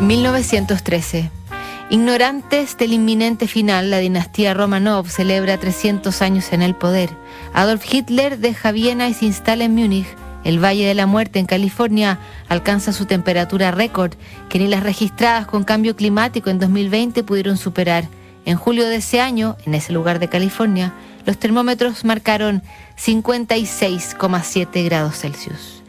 1913. Ignorantes del inminente final, la dinastía Romanov celebra 300 años en el poder. Adolf Hitler deja Viena y se instala en Múnich. El Valle de la Muerte en California alcanza su temperatura récord, que ni las registradas con cambio climático en 2020 pudieron superar. En julio de ese año, en ese lugar de California, los termómetros marcaron 56,7 grados Celsius.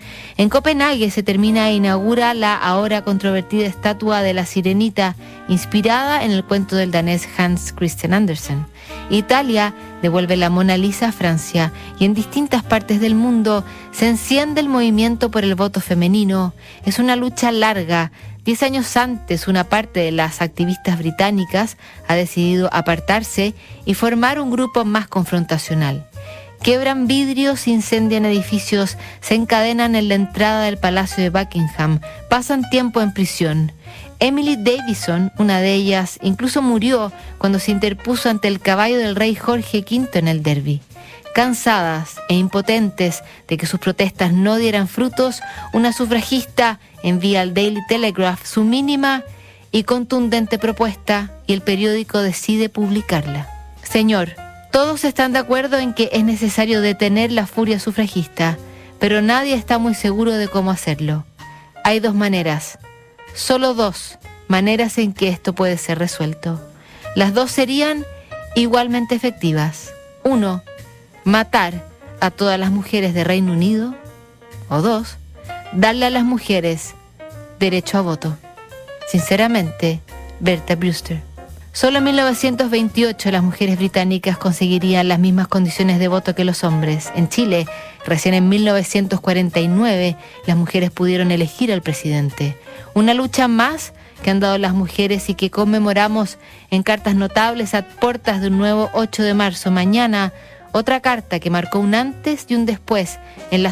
En Copenhague se termina e inaugura la ahora controvertida estatua de la Sirenita, inspirada en el cuento del danés Hans Christian Andersen. Italia devuelve la Mona Lisa a Francia y en distintas partes del mundo se enciende el movimiento por el voto femenino. Es una lucha larga. Diez años antes, una parte de las activistas británicas ha decidido apartarse y formar un grupo más confrontacional. Quebran vidrios, incendian edificios, se encadenan en la entrada del Palacio de Buckingham, pasan tiempo en prisión. Emily Davison, una de ellas, incluso murió cuando se interpuso ante el caballo del rey Jorge V en el Derby. Cansadas e impotentes de que sus protestas no dieran frutos, una sufragista envía al Daily Telegraph su mínima y contundente propuesta y el periódico decide publicarla. Señor, todos están de acuerdo en que es necesario detener la furia sufragista, pero nadie está muy seguro de cómo hacerlo. Hay dos maneras, solo dos maneras en que esto puede ser resuelto. Las dos serían igualmente efectivas. Uno, matar a todas las mujeres de Reino Unido. O dos, darle a las mujeres derecho a voto. Sinceramente, Berta Brewster. Solo en 1928 las mujeres británicas conseguirían las mismas condiciones de voto que los hombres. En Chile, recién en 1949, las mujeres pudieron elegir al presidente. Una lucha más que han dado las mujeres y que conmemoramos en cartas notables a puertas de un nuevo 8 de marzo. Mañana, otra carta que marcó un antes y un después en las